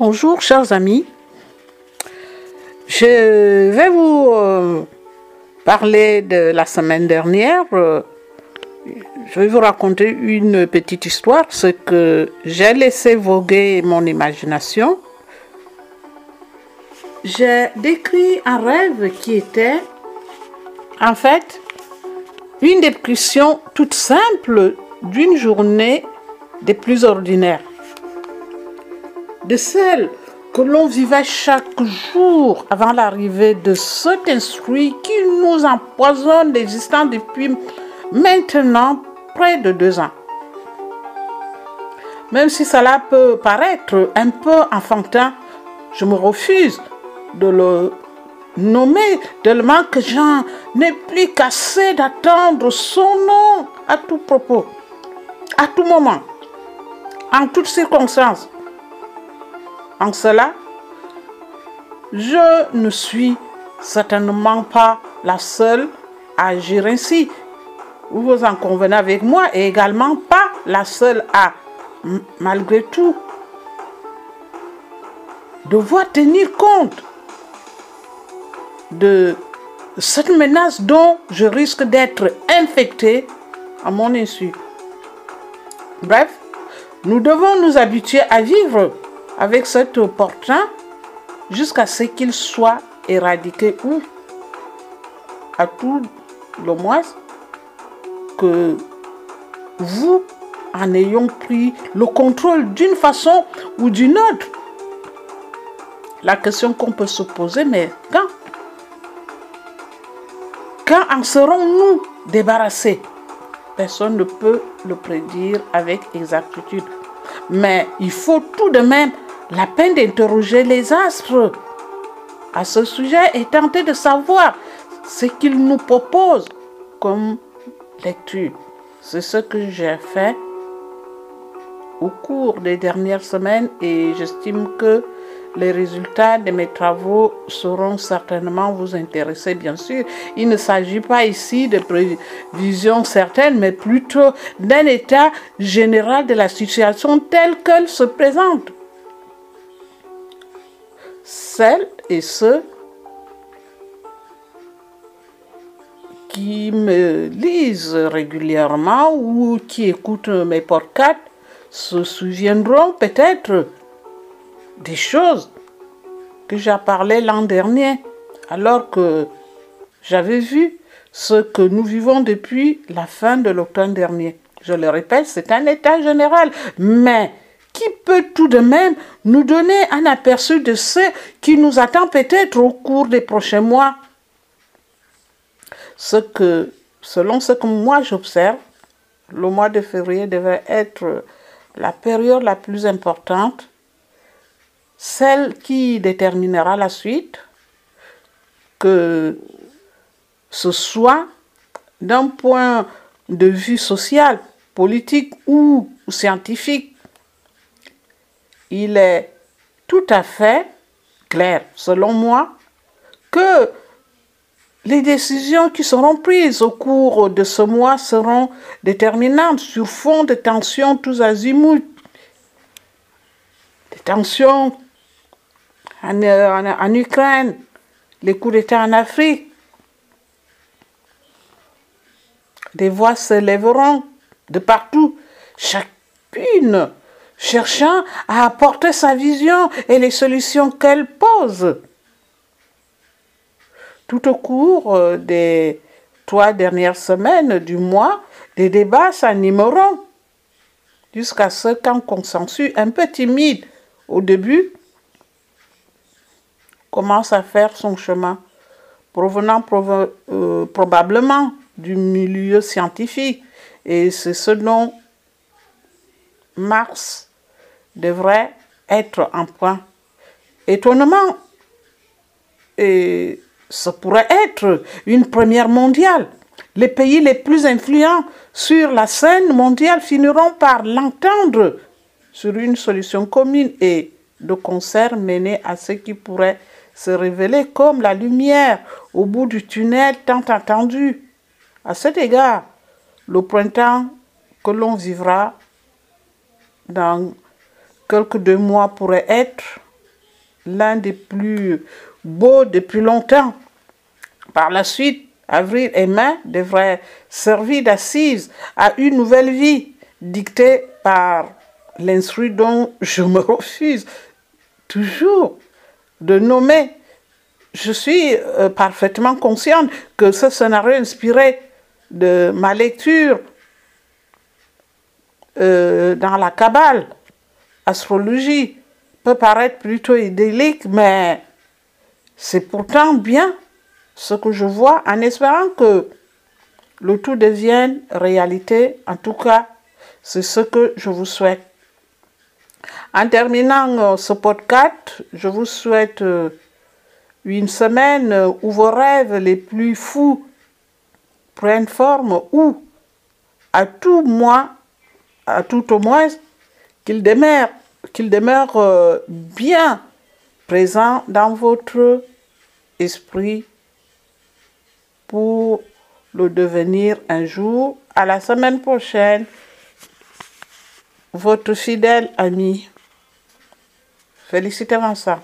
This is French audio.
Bonjour chers amis. Je vais vous euh, parler de la semaine dernière. Euh, je vais vous raconter une petite histoire, ce que j'ai laissé voguer mon imagination. J'ai décrit un rêve qui était en fait une description toute simple d'une journée des plus ordinaires de celle que l'on vivait chaque jour avant l'arrivée de cet instruit qui nous empoisonne l'existence depuis maintenant près de deux ans. Même si cela peut paraître un peu enfantin, je me refuse de le nommer tellement que j'en ai plus qu'assez d'attendre son nom à tout propos, à tout moment, en toutes circonstances. En cela, je ne suis certainement pas la seule à agir ainsi. Vous en convenez avec moi et également pas la seule à, malgré tout, devoir tenir compte de cette menace dont je risque d'être infecté à mon insu. Bref, nous devons nous habituer à vivre avec cet opportun jusqu'à ce qu'il soit éradiqué ou à tout le moins que vous en ayons pris le contrôle d'une façon ou d'une autre. La question qu'on peut se poser, mais quand Quand en serons-nous débarrassés? Personne ne peut le prédire avec exactitude. Mais il faut tout de même la peine d'interroger les astres à ce sujet et tenter de savoir ce qu'ils nous proposent comme lecture. C'est ce que j'ai fait au cours des dernières semaines et j'estime que les résultats de mes travaux seront certainement vous intéresser, bien sûr. Il ne s'agit pas ici de prévisions certaines, mais plutôt d'un état général de la situation telle qu'elle se présente celles et ceux qui me lisent régulièrement ou qui écoutent mes podcasts se souviendront peut-être des choses que j'ai parlé l'an dernier, alors que j'avais vu ce que nous vivons depuis la fin de l'automne dernier. Je le répète, c'est un état général, mais qui peut tout de même nous donner un aperçu de ce qui nous attend peut-être au cours des prochains mois. Ce que, selon ce que moi j'observe, le mois de février devrait être la période la plus importante, celle qui déterminera la suite, que ce soit d'un point de vue social, politique ou scientifique, il est tout à fait clair, selon moi, que les décisions qui seront prises au cours de ce mois seront déterminantes sur fond de tensions tous azimuts. Des tensions en, Ukraine, les coups d'État en Afrique. Des voix se lèveront de partout, chacune cherchant à apporter sa vision et les solutions qu'elle pose. Tout au cours euh, des trois dernières semaines du mois, des débats s'animeront jusqu'à ce qu'un consensus un peu timide au début commence à faire son chemin, provenant euh, probablement du milieu scientifique. Et c'est ce dont Marx devrait être un point. Étonnement, et ce pourrait être une première mondiale. Les pays les plus influents sur la scène mondiale finiront par l'entendre sur une solution commune et de concert mener à ce qui pourrait se révéler comme la lumière au bout du tunnel tant attendu. À cet égard, le printemps que l'on vivra dans quelques deux mois pourrait être l'un des plus beaux depuis longtemps. Par la suite, avril et mai devraient servir d'assise à une nouvelle vie dictée par l'instruit dont je me refuse toujours de nommer. Je suis euh, parfaitement consciente que ce scénario inspiré de ma lecture euh, dans la Kabbale, astrologie, peut paraître plutôt idyllique, mais c'est pourtant bien ce que je vois en espérant que le tout devienne réalité. En tout cas, c'est ce que je vous souhaite. En terminant euh, ce podcast, je vous souhaite euh, une semaine où vos rêves les plus fous prennent forme ou, à tout moins, à tout au moins, qu'ils demeurent, qu'ils demeurent euh, bien présents dans votre esprit pour le devenir un jour. À la semaine prochaine, votre fidèle ami. Félicitez-moi ça.